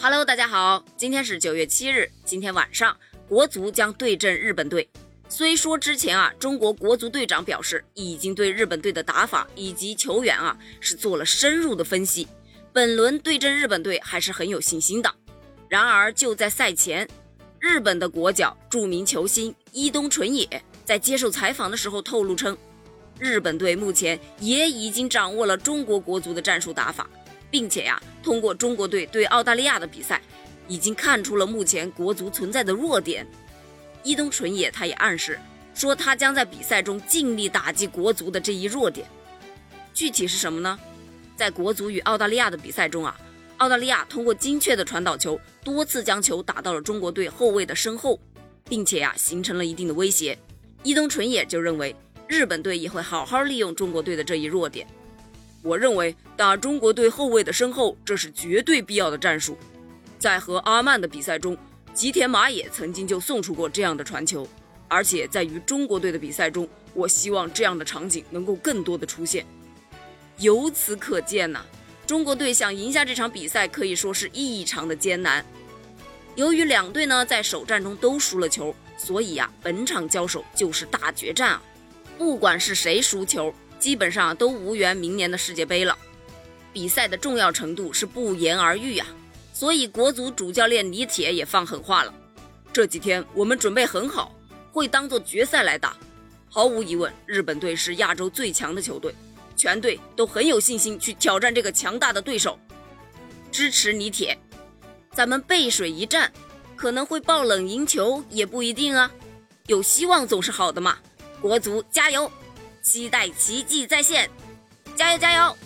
Hello，大家好，今天是九月七日，今天晚上国足将对阵日本队。虽说之前啊，中国国足队长表示已经对日本队的打法以及球员啊是做了深入的分析，本轮对阵日本队还是很有信心的。然而就在赛前，日本的国脚著名球星伊东纯也在接受采访的时候透露称，日本队目前也已经掌握了中国国足的战术打法。并且呀，通过中国队对澳大利亚的比赛，已经看出了目前国足存在的弱点。伊东纯也他也暗示说，他将在比赛中尽力打击国足的这一弱点。具体是什么呢？在国足与澳大利亚的比赛中啊，澳大利亚通过精确的传导球，多次将球打到了中国队后卫的身后，并且呀，形成了一定的威胁。伊东纯也就认为，日本队也会好好利用中国队的这一弱点。我认为打中国队后卫的身后，这是绝对必要的战术。在和阿曼的比赛中，吉田麻也曾经就送出过这样的传球，而且在与中国队的比赛中，我希望这样的场景能够更多的出现。由此可见呐，中国队想赢下这场比赛可以说是异常的艰难。由于两队呢在首战中都输了球，所以呀，本场交手就是大决战啊！不管是谁输球。基本上都无缘明年的世界杯了，比赛的重要程度是不言而喻啊！所以国足主教练李铁也放狠话了：这几天我们准备很好，会当做决赛来打。毫无疑问，日本队是亚洲最强的球队，全队都很有信心去挑战这个强大的对手。支持李铁，咱们背水一战，可能会爆冷赢球也不一定啊，有希望总是好的嘛！国足加油！期待奇迹再现，加油加油！